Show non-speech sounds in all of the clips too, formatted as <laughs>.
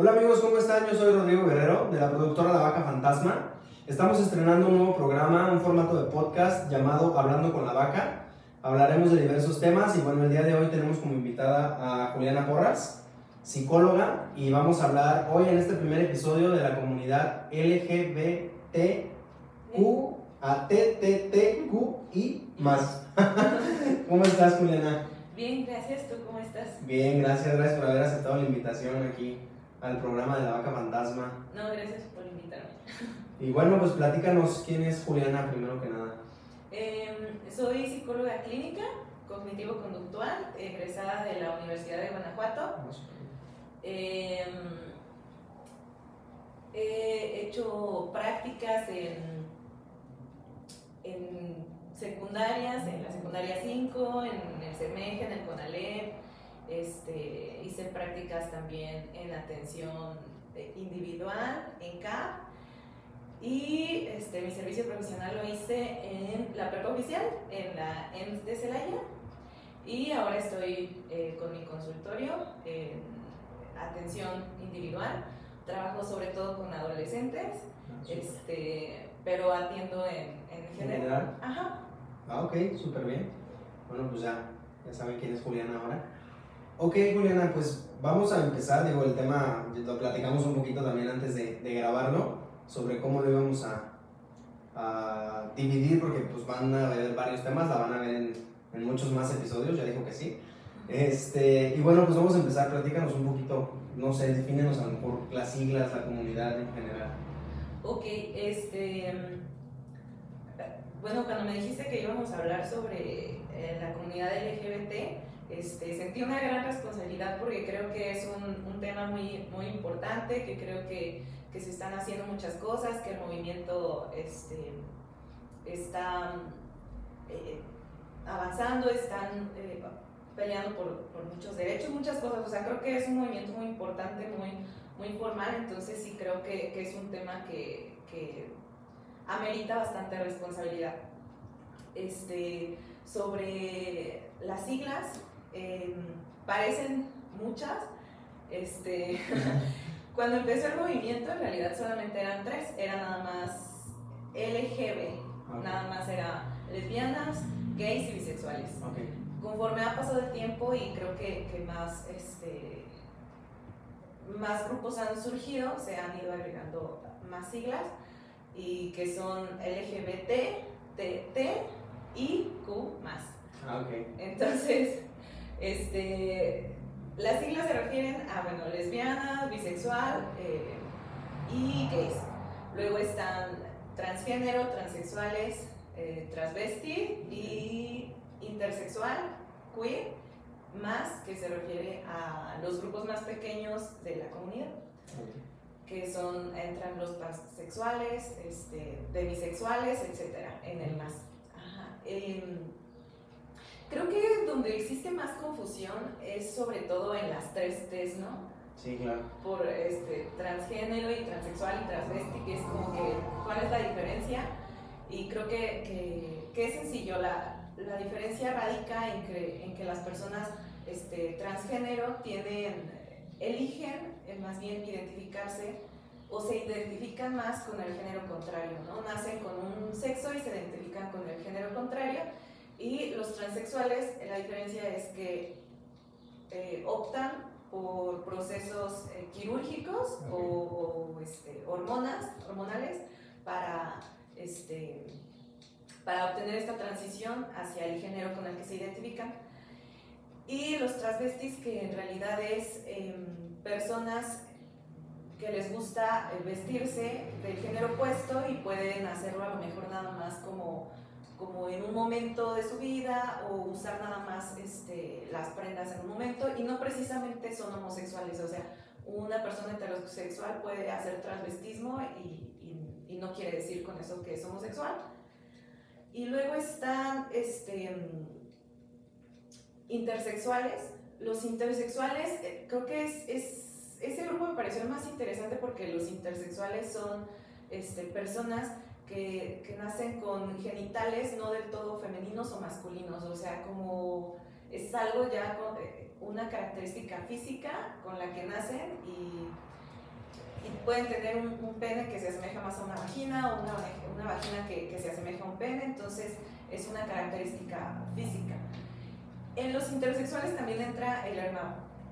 Hola amigos, ¿cómo están? Yo soy Rodrigo Guerrero de la productora La Vaca Fantasma. Estamos estrenando un nuevo programa, un formato de podcast llamado Hablando con la Vaca. Hablaremos de diversos temas y bueno, el día de hoy tenemos como invitada a Juliana Porras, psicóloga, y vamos a hablar hoy en este primer episodio de la comunidad LGBTQ a TTTQI más. <laughs> ¿Cómo estás, Juliana? Bien, gracias. ¿Tú cómo estás? Bien, gracias, gracias por haber aceptado la invitación aquí al programa de la vaca fantasma. No, gracias por invitarme. <laughs> Y bueno, pues platícanos quién es Juliana primero que nada. Em, soy psicóloga clínica, cognitivo-conductual, egresada de la Universidad de Guanajuato. Em, he hecho prácticas en, en secundarias, en la secundaria 5, en el CEMEG, en el CONALEP, este, hice prácticas también en atención eh, individual, en CAP, y este, mi servicio profesional lo hice en la prepa oficial, en la EMS de Celaya, y ahora estoy eh, con mi consultorio en atención individual. Trabajo sobre todo con adolescentes, Ah, este, pero atiendo en, en general. general? Ajá. Ah, ok, súper bien. Bueno, pues ya, ya saben quién es Juliana ahora. Ok, Juliana, pues vamos a empezar. Digo, el tema lo platicamos un poquito también antes de, grabarlo, sobre cómo lo íbamos a, dividir, porque pues van a ver varios temas, la van a ver en, muchos más episodios, ya dijo que sí. Este, y bueno, pues vamos a empezar, platícanos un poquito, no sé, defínenos a lo mejor las siglas, la comunidad en general. Ok, este. Bueno, cuando me dijiste que íbamos a hablar sobre eh, la comunidad LGBT, este, sentí una gran responsabilidad porque creo que es un, un tema muy, muy importante, que creo que, que, se están haciendo muchas cosas, que el movimiento este, está eh, avanzando, están eh, peleando por, por, muchos derechos, muchas cosas. O sea, creo que es un movimiento muy importante, muy, muy formal, entonces sí creo que, que es un tema que, que amerita bastante responsabilidad. Este, sobre las siglas, parecen muchas. Este, <laughs> cuando empezó el movimiento, en realidad solamente eran tres, era nada más LGB, okay. nada más era lesbianas, gays y bisexuales. Okay. Conforme ha pasado el tiempo y creo que, que más, este, más grupos han surgido, se han ido agregando más siglas y que son LGBT, TT y Q más. Ah, okay. Entonces, este, las siglas se refieren a, bueno, lesbiana, bisexual eh, y gays. Luego están transgénero, transexuales, eh, transvesti y intersexual, queer, más que se refiere a los grupos más pequeños de la comunidad. Que son, entran los pansexuales, este, demisexuales, etcétera, en el más. Ajá. Eh, creo que donde existe más confusión es sobre todo en las tres T's, ¿no? Sí, claro. Por este, transgénero y transexual y transvesti, que es como que, ¿cuál es la diferencia? Y creo que, que, que es sencillo, la, la diferencia radica en que, en que las personas este, transgénero tienen eligen eh, más bien identificarse o se identifican más con el género contrario, ¿no? Nacen con un sexo y se identifican con el género contrario. Y los transexuales, la diferencia es que eh, optan por procesos eh, quirúrgicos okay. o, o este, hormonas, hormonales para, este, para obtener esta transición hacia el género con el que se identifican y los transvestis que en realidad es eh, personas que les gusta vestirse del género opuesto y pueden hacerlo a lo mejor nada más como, como en un momento de su vida o usar nada más este, las prendas en un momento y no precisamente son homosexuales, o sea, una persona heterosexual puede hacer transvestismo y, y, no quiere decir con eso que es homosexual. Y luego están este, intersexuales. Los intersexuales, eh, creo que es, es, ese grupo me pareció más interesante porque los intersexuales son este, personas que, nacen con genitales no del todo femeninos o masculinos, o sea, como es algo ya con eh, una característica física con la que nacen y, pueden tener un, pene que se asemeja más a una vagina o una, vagina que, que, se asemeja a un pene, entonces es una característica física. En los intersexuales también entra el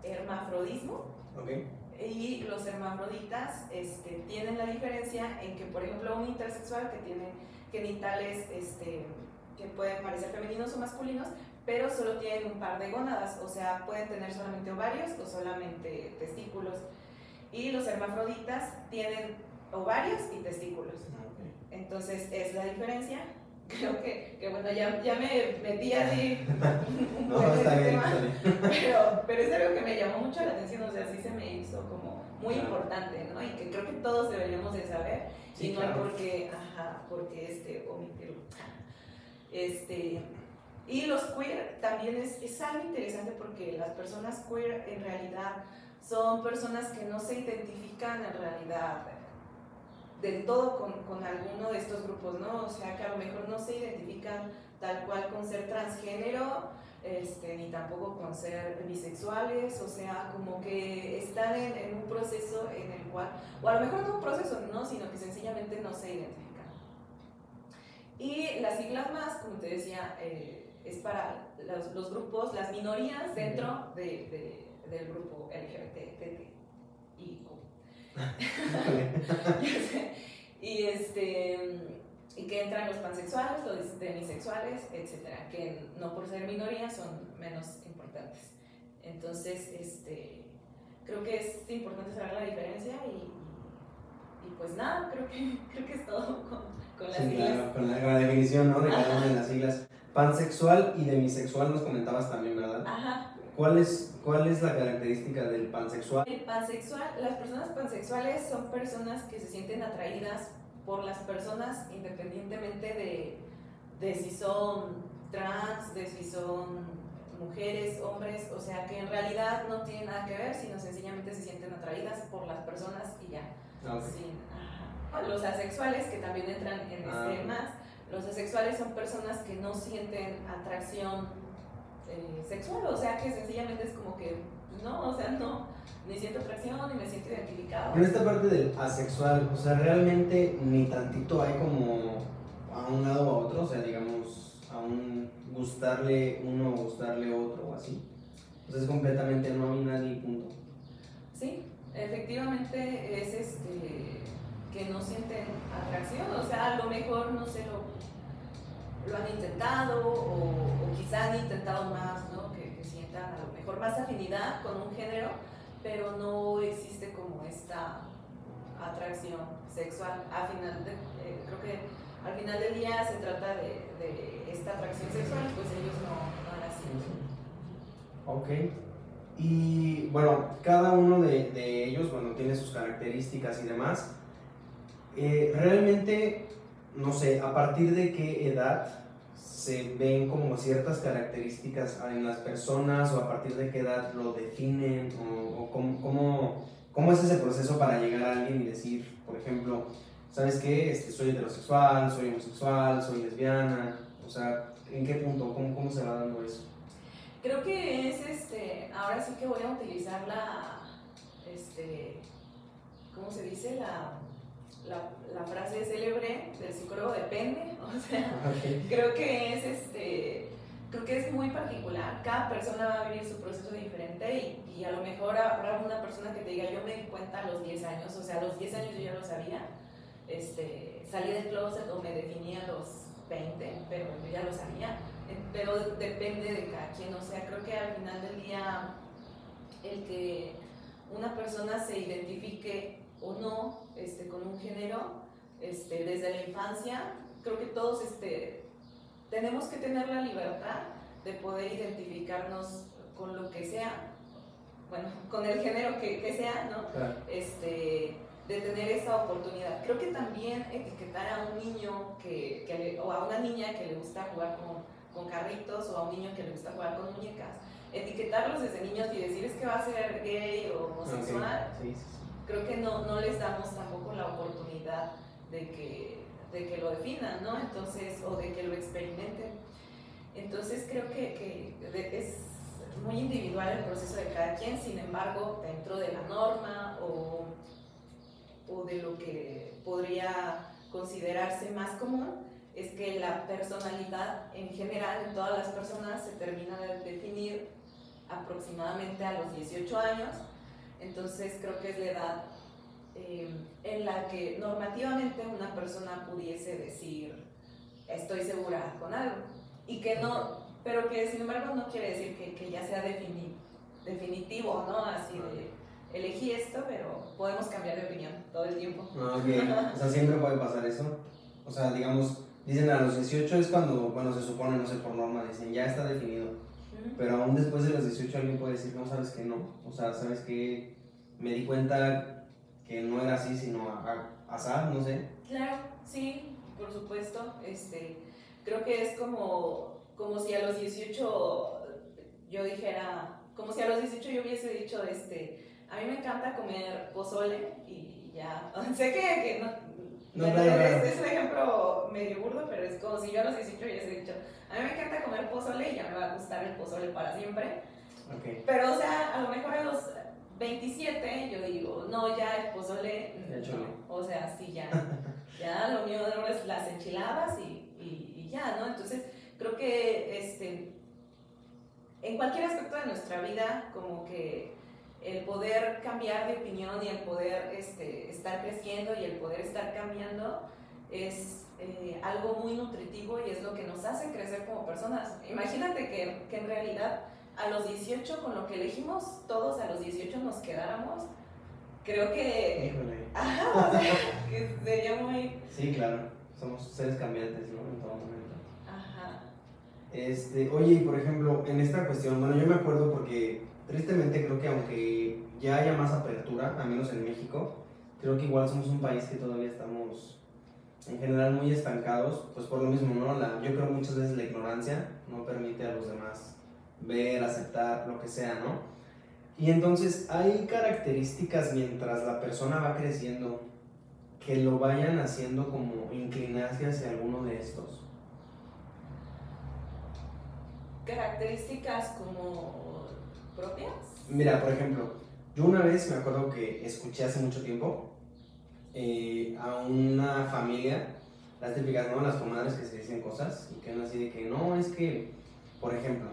hermafrodismo. Y los hermafroditas este, tienen la diferencia en que, por ejemplo, un intersexual que tiene genitales este, que pueden parecer femeninos o masculinos, pero solo tienen un par de gónadas, o sea, pueden tener solamente ovarios o solamente testículos. Y los hermafroditas tienen ovarios y testículos. Ah, Entonces, es la diferencia. Creo que, que bueno, ya, ya, me metí así <laughs> no, está bien, <laughs> Pero, pero es algo que me llamó mucho la atención, o sea, sí se me hizo como muy importante, ¿no? Y que creo que todos deberíamos de saber, y no porque, ajá, porque este, omitirlo. Este, y los queer también es, es algo interesante porque las personas queer en realidad son personas que no se identifican en realidad del todo con, con, alguno de estos grupos, ¿no? O sea, que a lo mejor no se identifican tal cual con ser transgénero, este, ni tampoco con ser bisexuales, o sea, como que están en, en, un proceso en el cual, o a lo mejor no un proceso, ¿no? Sino que sencillamente no se identifican. Y las siglas más, como te decía, eh, es para los, los, grupos, las minorías dentro de, de, del grupo LGBT. y <laughs> este y que entran los pansexuales, los demisexuales, etcétera, que no por ser minoría son menos importantes. Entonces, este, creo que es importante saber la diferencia y, y pues nada, creo que, <laughs> creo que es todo con, con las siglas. con la, definición ¿no? de cada una de las siglas. Pansexual y demisexual nos comentabas también, ¿verdad? Ajá. ¿Cuál es, ¿Cuál es la característica del pansexual? El pansexual, las personas pansexuales son personas que se sienten atraídas por las personas independientemente de, de si son trans, de si son mujeres, hombres, o sea que en realidad no tiene nada que ver, sino sencillamente se sienten atraídas por las personas y ya. Ah, los asexuales, que también entran en ah. este más, los asexuales son personas que no sienten atracción eh, sexual, o sea que sencillamente es como que, no, o sea, no, ni siento atracción, ni me siento identificado. En esta parte del asexual, o sea, realmente ni tantito hay como a un lado o a otro, o sea, digamos, a un gustarle uno o gustarle otro o así. O sea, es completamente no hay nadie, punto. Sí, efectivamente es este que no sienten atracción, o sea, a lo mejor no se lo lo han intentado o, quizá han intentado más, ¿no? que, sientan a lo mejor más afinidad con un género, pero no existe como esta atracción sexual. Al final eh, creo que al final del día se trata de, de esta atracción sexual, pues ellos no, no la sienten. Ok. Y bueno, cada uno de, de, ellos, bueno, tiene sus características y demás. Eh, realmente no sé, a partir de qué edad se ven como ciertas características en las personas o a partir de qué edad lo definen o, cómo, cómo, es ese proceso para llegar a alguien y decir, por ejemplo, ¿sabes qué? Este, soy heterosexual, soy homosexual, soy lesbiana, o sea, ¿en qué punto? ¿Cómo, cómo se va dando eso? Creo que es, este, ahora sí que voy a utilizar la, este, ¿cómo se dice? La la, la, frase célebre del psicólogo depende, <laughs> o sea, creo que es este creo que es muy particular, cada persona va a vivir su proceso diferente y, y, a lo mejor habrá una persona que te diga, yo me di cuenta a los 10 años, o sea, a los 10 años yo ya lo sabía, este, salí del closet o me definía a los 20, pero yo ya lo sabía, pero depende de cada quien, o sea, creo que al final del día el que una persona se identifique o no este, con un género este, desde la infancia. Creo que todos este, tenemos que tener la libertad de poder identificarnos con lo que sea, bueno, <laughs> con el género que, que sea, ¿no? Este, de tener esa oportunidad. Creo que también etiquetar a un niño que, que o a una niña que le gusta jugar con, con, carritos o a un niño que le gusta jugar con muñecas, etiquetarlos desde niños y decir es que va a ser gay o homosexual, sí, sí, creo que no, no les damos tampoco la oportunidad de que, de que lo definan, ¿no? Entonces, o de que lo experimenten. Entonces creo que, que es muy individual el proceso de cada quien, sin embargo, dentro de la norma o o de lo que podría considerarse más común es que la personalidad en general en todas las personas se termina de definir aproximadamente a los 18 años, entonces creo que es la edad eh, en la que normativamente una persona pudiese decir estoy segura con algo y que no, pero que sin embargo no quiere decir que, que ya sea definitivo, ¿no? Así de elegí esto, pero podemos cambiar de opinión todo el tiempo. Ah, o sea, siempre puede pasar eso. O sea, digamos, dicen a los 18 es cuando, bueno, se supone, no sé, por norma, dicen ya está definido. Pero aún después de los 18 alguien puede decir, no, sabes que no. O sea, sabes que me di cuenta que no era así, sino a, azar, no sé. Claro, sí, por supuesto. Este, creo que es como, como si a los 18 yo dijera, como si a los 18 yo hubiese dicho, este, a mí me encanta comer pozole y ya. <laughs> sé que, que no. No es, un ejemplo medio burdo, pero es como si yo a los 18 hubiese dicho, a mí me encanta comer pozole y ya me va a gustar el pozole para siempre. Okay. Pero, o sea, a lo mejor a los 27 yo digo, no, ya el pozole, no. o sea, sí, ya. <laughs> ya lo mío de es las enchiladas y, y, y ya, ¿no? Entonces, creo que este, en cualquier aspecto de nuestra vida, como que el poder cambiar de opinión y el poder este, estar creciendo y el poder estar cambiando es eh, algo muy nutritivo y es lo que nos hace crecer como personas. Imagínate que, que, en realidad a los 18, con lo que elegimos, todos a los 18 nos quedáramos. Creo que, <laughs> ajá, que sería muy... Sí, claro, somos seres cambiantes, ¿no? En todo momento. Ajá. Este, oye, por ejemplo, en esta cuestión, bueno, yo me acuerdo porque tristemente creo que aunque ya haya más apertura, al menos en México, creo que igual somos un país que todavía estamos en general muy estancados, pues por lo mismo, ¿no? Yo creo muchas veces la ignorancia no permite a los demás ver, aceptar, lo que sea, ¿no? Y entonces hay características mientras la persona va creciendo que lo vayan haciendo como inclinarse hacia alguno de estos. Características como propias? Mira, por ejemplo, yo una vez me acuerdo que escuché hace mucho tiempo eh, a una familia, las típicas, ¿no? Las comadres que se dicen cosas y que van así de que no, es que, por ejemplo,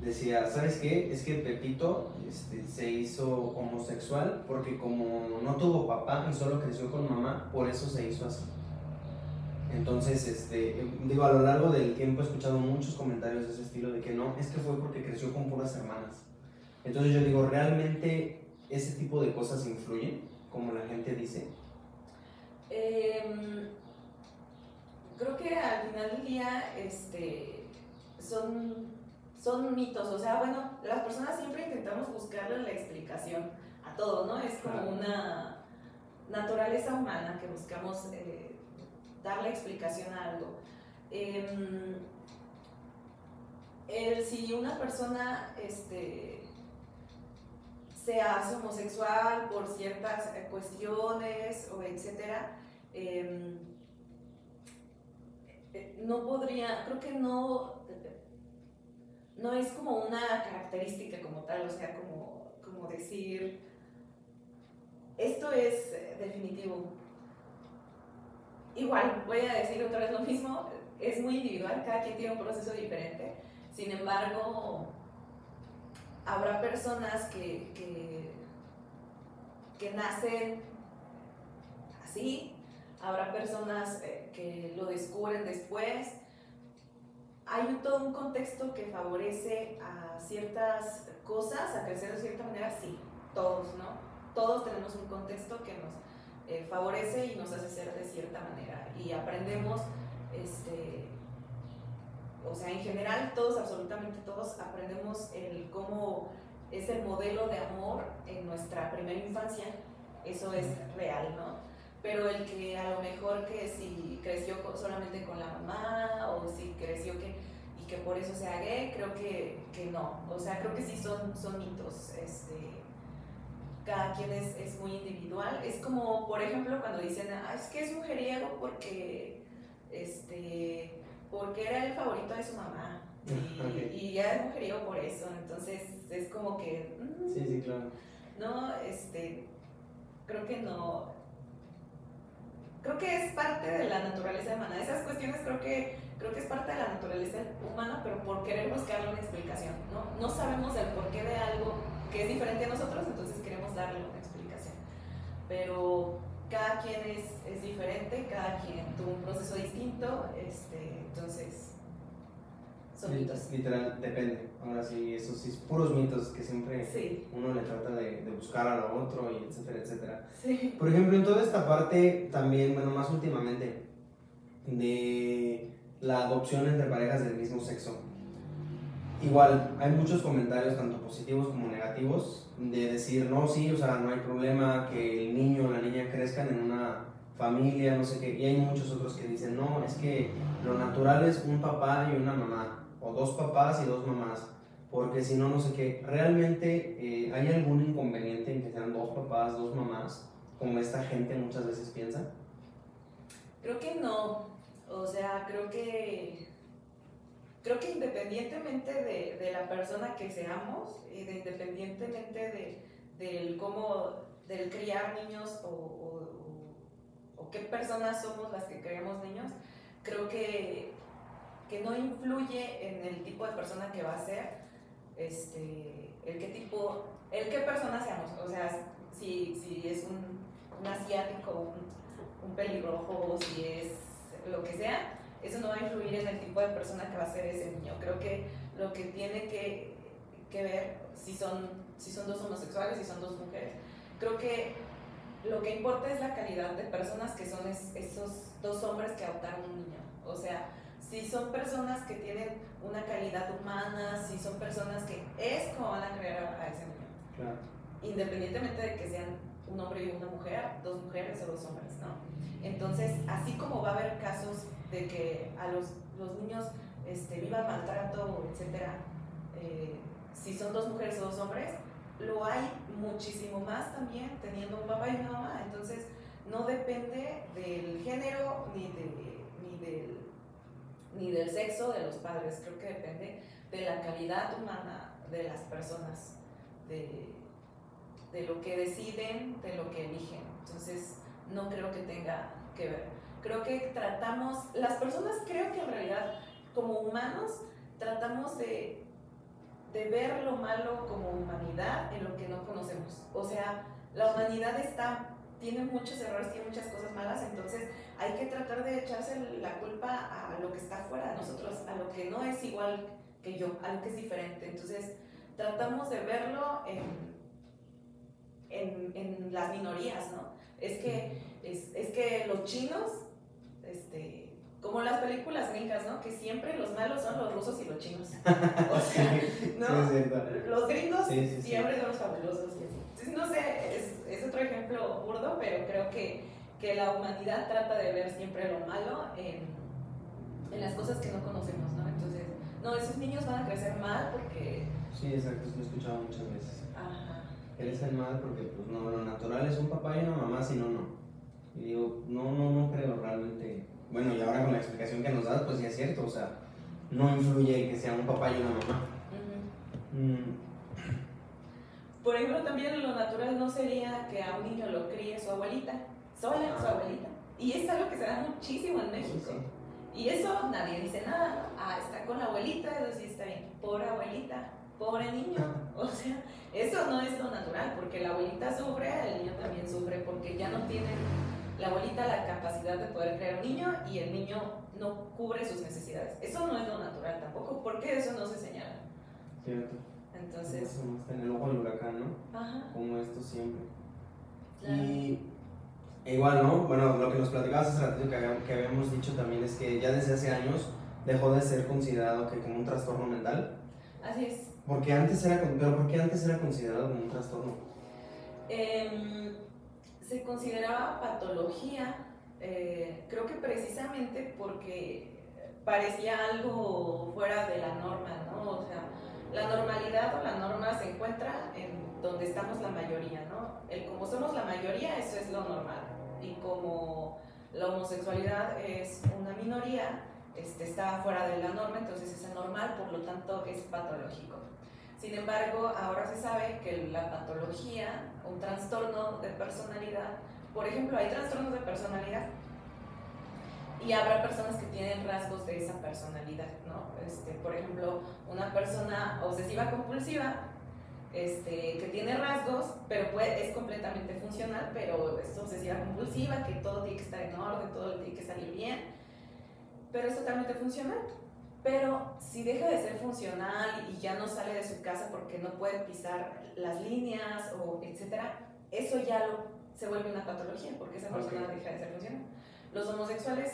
decía, ¿sabes qué? Es que Pepito este, se hizo homosexual porque como no tuvo papá y solo creció con mamá, por eso se hizo así. Entonces, este, digo, a lo largo del tiempo he escuchado muchos comentarios de ese estilo de que no, es que fue porque creció con puras hermanas. Entonces yo digo, ¿realmente ese tipo de cosas influyen, como la gente dice? Em, creo que al final del día este, son, son mitos, o sea, bueno, las personas siempre intentamos buscarle la explicación a todo, ¿no? Es como una naturaleza humana que buscamos eh, darle explicación a algo. Em, si una persona este, se hace homosexual por ciertas cuestiones o etcétera, em, no podría, creo que no, no es como una característica como tal, o sea, como, como decir, esto es definitivo. Igual, voy a decir otra vez lo mismo, es muy individual, cada quien tiene un proceso diferente, sin embargo, habrá personas que, que, nacen así, habrá personas eh, que lo descubren después. Hay todo un contexto que favorece a ciertas cosas, a crecer de cierta manera, sí, todos, ¿no? Todos tenemos un contexto que nos eh, favorece y nos hace ser de cierta manera. Y aprendemos este, o sea, en general todos, absolutamente todos, aprendemos el cómo es el modelo de amor en nuestra primera infancia, eso es real, ¿no? Pero el que a lo mejor que si creció solamente con la mamá o si creció que y que por eso sea gay, creo que, que no, o sea, creo que sí son, son mitos, este, cada quien es, es muy individual, es como, por ejemplo, cuando dicen, ah, es que es mujeriego porque, este, porque era el favorito de su mamá. <laughs> Y, ya es mujeriego por eso, entonces es como que... sí, sí, claro. No, este, creo que no, creo que es parte de la naturaleza humana. Esas cuestiones creo que, creo que es parte de la naturaleza humana, pero por querer buscarle una explicación. ¿no? no sabemos el porqué de algo que es diferente a nosotros, entonces darle una explicación. Pero cada quien es, es diferente, cada quien tuvo un proceso distinto, este, entonces son mitos. Literal, depende. Ahora sí, esos sí, puros mitos que siempre Sí, uno le trata de, de buscar a lo otro y etcétera, etcétera. sí. Por ejemplo, en toda esta parte también, bueno, más últimamente, de la adopción entre parejas del mismo sexo. Igual, hay muchos comentarios, tanto positivos como negativos, de decir, no, sí, o sea, no hay problema que el niño o la niña crezcan en una familia, no sé qué. Y hay muchos otros que dicen, no, es que lo natural es un papá y una mamá, o dos papás y dos mamás, porque si no, no sé qué. ¿Realmente eh, hay algún inconveniente en que sean dos papás, dos mamás, como esta gente muchas veces piensa? Creo que no. O sea, creo que creo que independientemente de, de la persona que seamos, y de, independientemente de, del cómo, del criar niños o, o- qué personas somos las que criamos niños, creo que, que no influye en el tipo de persona que va a ser, este, el qué tipo, el qué persona seamos. O sea, si, si es un, asiático, un pelirrojo, si es lo que sea, eso no va a influir en el tipo de persona que va a ser ese niño. Creo que lo que tiene que, que ver si son, si son dos homosexuales, si son dos mujeres, creo que lo que importa es la calidad de personas que son es- esos dos hombres que adoptaron un niño. O sea, si son personas que tienen una calidad humana, si son personas que es como van a crear a, a ese niño Claro. independientemente de que sean un hombre y una mujer, dos mujeres o dos hombres, ¿no? Entonces, así como va a haber casos de que a los, los niños este, vivan maltrato, etcétera, eh, si son dos mujeres o dos hombres, lo hay muchísimo más también teniendo un papá y una mamá. Entonces, no depende del género ni, de, ni, del, ni del sexo de los padres, creo que depende de la calidad humana de las personas, de, de lo que deciden, de lo que eligen. Entonces, no creo que tenga que ver. Creo que tratamos, las personas creo que en realidad, como humanos, tratamos de, de ver lo malo como humanidad en lo que no conocemos. O sea, la humanidad está, tiene muchos errores, tiene muchas cosas malas, entonces hay que tratar de echarse la culpa a lo que está fuera de nosotros, a lo que no es igual que yo, a lo que es diferente. Entonces, tratamos de verlo en, en, en las minorías, ¿no? Es que, es, es que los chinos, este, como las películas gringas, ¿no? Que siempre los malos son los rusos y los chinos. <laughs> O sea, ¿no? Sí. Los gringos Sí, sí, sí. siempre son los fabulosos. Entonces, no sé, es, es otro ejemplo burdo, pero creo que, que la humanidad trata de ver siempre lo malo en, en las cosas que no conocemos, ¿no? Entonces, no, esos niños van a crecer mal porque... Sí, exacto, lo he escuchado muchas veces. Ajá. Crecen mal porque, pues, no, lo natural es un papá y una mamá, si no, no. Y digo, no, no, no creo realmente. Bueno, y ahora con la explicación que nos das, pues sí es cierto, o sea, no influye que sea un papá y una mamá. Mm, Por ejemplo, también lo natural no sería que a un niño lo críe su abuelita, sola su abuelita. Y es algo que se da muchísimo en México. sí. Y eso nadie dice nada, ¿no? Ah, está con la abuelita, sí está bien. Pobre abuelita, pobre niño. O sea, eso no es lo natural, porque la abuelita sufre, el niño también sufre, porque ya no tiene la abuelita la capacidad de poder crear un niño y el niño no cubre sus necesidades. Eso no es lo natural tampoco, porque eso no se señala. Cierto. Entonces, Eso está en el ojo del huracán, ¿no? ajá, Como esto siempre. claro. Y igual, ¿no? Bueno, lo que nos platicabas hace ratito que que habíamos dicho también es que ya desde hace años dejó de ser considerado que como un trastorno mental. Así es. Porque antes era, pero ¿por qué antes era considerado como un trastorno? Em, se consideraba patología, eh, creo que precisamente porque parecía algo fuera de la norma, ¿no? O sea, la normalidad o la norma se encuentra en donde estamos la mayoría, ¿no? El como somos la mayoría, eso es lo normal. Y como la homosexualidad es una minoría, este, está fuera de la norma, entonces es anormal, por lo tanto es patológico. Sin embargo, ahora se sabe que la patología, un trastorno de personalidad, por ejemplo, hay trastornos de personalidad y habrá personas que tienen rasgos de esa personalidad, ¿no? Este, por ejemplo, una persona obsesiva compulsiva este, que tiene rasgos, pero es completamente funcional, pero es obsesiva compulsiva, que todo tiene que estar en orden, todo tiene que salir bien, pero es totalmente funcional. Pero si deja de ser funcional y ya no sale de su casa porque no puede pisar las líneas o etcétera, eso ya lo, se vuelve una patología porque esa persona deja de ser funcional. Los homosexuales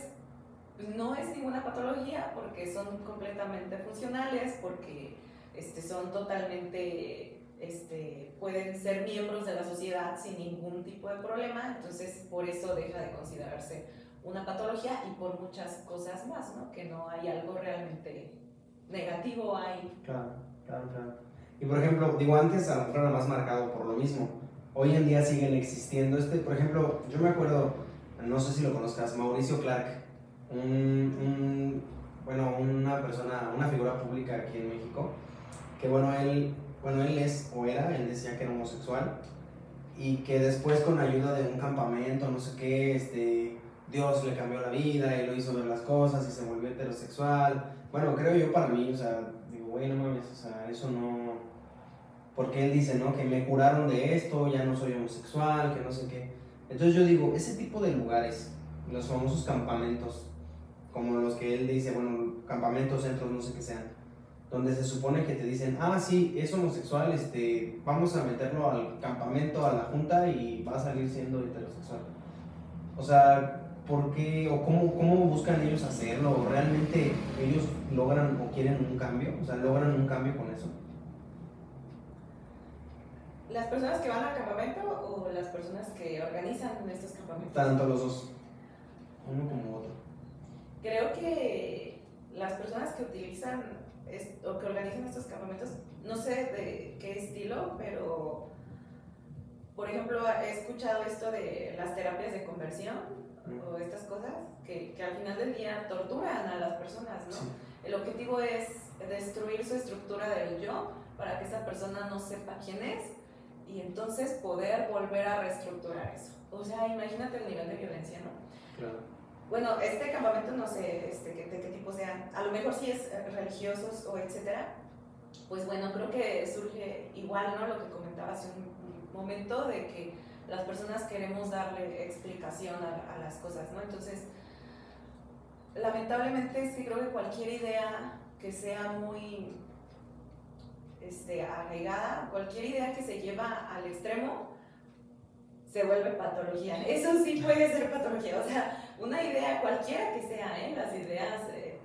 pues, no es ninguna patología porque son completamente funcionales, porque este, son totalmente, este, pueden ser miembros de la sociedad sin ningún tipo de problema, entonces por eso deja de considerarse una patología y por muchas cosas más, ¿no? Que no hay algo realmente negativo ahí. Claro, claro, claro. Y por ejemplo, digo, antes a lo mejor era más marcado por lo mismo. Hoy en día siguen existiendo este, por ejemplo, yo me acuerdo, no sé si lo conozcas, Mauricio Clark, un, bueno, una persona, una figura pública aquí en México, que bueno, él, bueno, él es o era, él decía que era homosexual y que después con ayuda de un campamento, no sé qué, este, Dios le cambió la vida y lo hizo ver las cosas y se volvió heterosexual. Bueno, creo yo para mí, o sea, digo, güey, no mames, o sea, eso no... Porque él dice, ¿no? Que me curaron de esto, ya no soy homosexual, que no sé qué. Entonces yo digo, ese tipo de lugares, los famosos campamentos, como los que él dice, bueno, campamentos, centros, no sé qué sean, donde se supone que te dicen, ah, sí, es homosexual, este, vamos a meterlo al campamento, a la junta y va a salir siendo heterosexual. O sea, ¿por qué o cómo, cómo buscan ellos hacerlo? ¿Realmente ellos logran o quieren un cambio? O sea, ¿logran un cambio con eso? ¿Las personas que van al campamento o las personas que organizan estos campamentos? Tanto los dos, uno como otro. Creo que las personas que utilizan o que organizan estos campamentos, no sé de qué estilo, pero por ejemplo, he escuchado esto de las terapias de conversión o estas cosas que, que, al final del día torturan a las personas, ¿no? El objetivo es destruir su estructura del yo para que esa persona no sepa quién es y entonces poder volver a reestructurar eso. O sea, imagínate el nivel de violencia, ¿no? Claro. Bueno, este campamento no sé este, de qué tipo sea, a lo mejor sí es religiosos o etcétera, pues bueno, creo que surge igual, ¿no? Lo que comentaba hace un momento de que las personas queremos darle explicación a, las cosas, ¿no? Entonces, lamentablemente sí creo que cualquier idea que sea muy este, arraigada, cualquier idea que se lleva al extremo, se vuelve patología. <laughs> Eso sí puede ser patología. O sea, una idea cualquiera que sea, ¿eh? las ideas eh,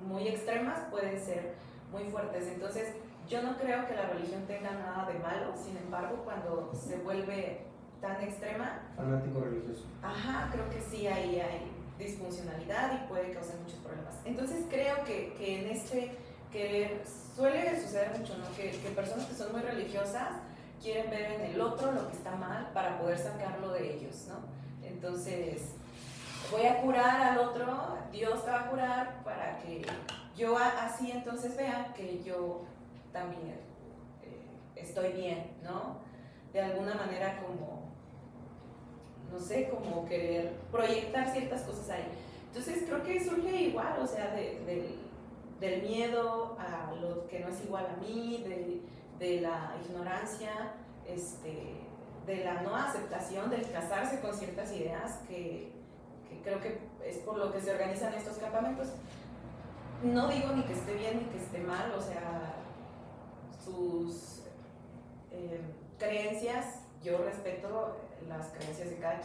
muy extremas pueden ser muy fuertes. Entonces, yo no creo que la religión tenga nada de malo, sin embargo, cuando se vuelve tan extrema. Fanático religioso. Ajá, creo que sí, ahí hay disfuncionalidad y puede causar muchos problemas. Entonces creo que, que en este, que suele suceder mucho, ¿no? Que, que, personas que son muy religiosas quieren ver en el otro lo que está mal para poder sacarlo de ellos, ¿no? Entonces, voy a curar al otro, Dios te va a curar para que yo así entonces vea que yo también eh, estoy bien, ¿no? De alguna manera como no sé, como querer proyectar ciertas cosas ahí. Entonces creo que surge igual, o sea, de, del miedo a lo que no es igual a mí, de, la ignorancia, este, de la no aceptación, del casarse con ciertas ideas, que, que, creo que es por lo que se organizan estos campamentos. No digo ni que esté bien ni que esté mal, o sea, sus eh, creencias yo respeto las creencias de cada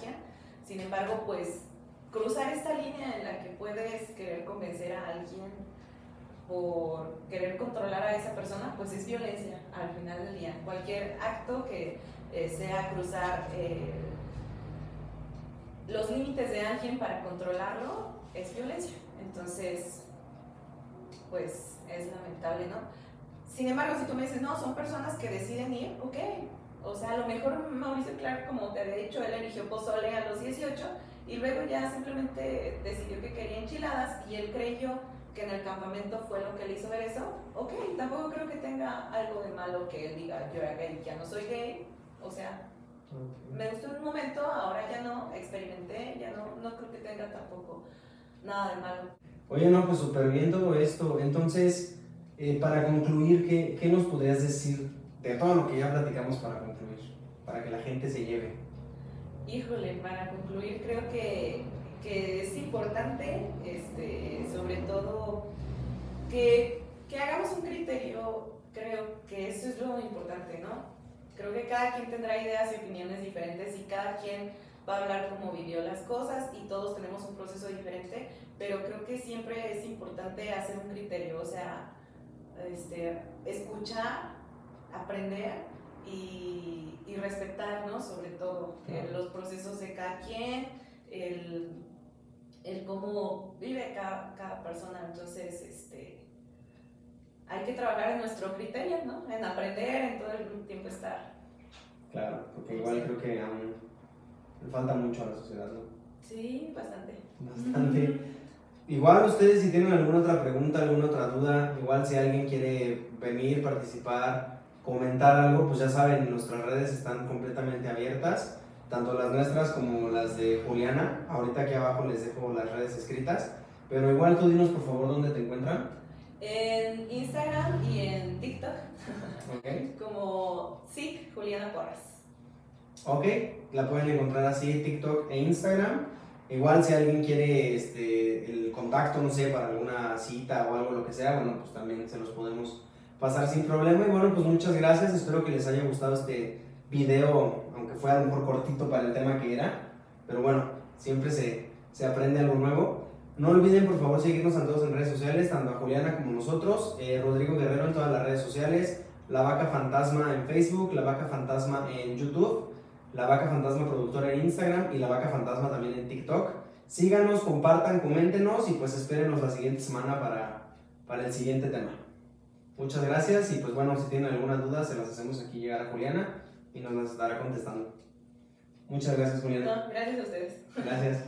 sin embargo, pues cruzar esta línea en la que puedes querer convencer a alguien por querer controlar a esa persona, pues es violencia al final del día. Cualquier acto que eh, sea cruzar eh, los límites de alguien para controlarlo es violencia. Entonces, pues es lamentable, ¿no? Sin embargo, si tú me dices, no, son personas que deciden ir, ok, o sea, a lo mejor <laughs> Mauricio Clark, como te había dicho, él eligió pozole a los 18 y luego ya simplemente decidió que quería enchiladas y él creyó que en el campamento fue lo que le hizo ver eso. Ok, tampoco creo que tenga algo de malo que él diga, yo era gay, ya no soy gay. O sea, me gustó en un momento, ahora ya no, experimenté, ya no, no creo que tenga tampoco nada de malo. Oye, no, pues súper bien todo esto. Entonces, eh, para concluir, ¿qué, ¿qué nos podrías decir de todo lo que ya platicamos para concluir? Para que la gente se lleve. Híjole, para concluir, creo que, que es importante, este, sobre todo, que, que hagamos un criterio, creo que eso es lo importante, ¿no? Creo que cada quien tendrá ideas y opiniones diferentes y cada quien va a hablar cómo vivió las cosas y todos tenemos un proceso diferente, pero creo que siempre es importante hacer un criterio, o sea, este, escuchar, aprender y, y respetar, ¿no? Sobre todo eh, los procesos de cada quien, el, el cómo vive cada, cada, persona. Entonces, este, hay que trabajar en nuestro criterio, ¿no? En aprender, en todo el tiempo estar. Claro, porque igual creo que aún falta mucho a la sociedad, ¿no? Sí, bastante. Bastante. Igual ustedes si tienen alguna otra pregunta, alguna otra duda, igual si alguien quiere venir, participar, comentar algo, pues ya saben, nuestras redes están completamente abiertas, tanto las nuestras como las de Juliana. Ahorita aquí abajo les dejo las redes escritas, pero igual tú dinos por favor dónde te encuentran. En Instagram y en TikTok. Ok. <laughs> Como sí, Juliana Porras. Ok, la pueden encontrar así TikTok e Instagram. Igual si alguien quiere este, el contacto, no sé, para alguna cita o algo, lo que sea, bueno, pues también se los podemos pasar sin problema. Y bueno, pues muchas gracias. Espero que les haya gustado este video, aunque fue a lo mejor cortito para el tema que era. Pero bueno, siempre se, se aprende algo nuevo. No olviden por favor seguirnos a todos en redes sociales, tanto a Juliana como nosotros, eh, Rodrigo Guerrero en todas las redes sociales, La Vaca Fantasma en Facebook, La Vaca Fantasma en YouTube, La Vaca Fantasma Productora en Instagram y La Vaca Fantasma también en TikTok. Síganos, compartan, coméntenos y pues espérenos la siguiente semana para, para el siguiente tema. Muchas gracias y pues bueno, si tienen alguna duda se las hacemos aquí llegar a Juliana y nos las estará contestando. Muchas gracias Juliana. No, gracias a ustedes. Gracias.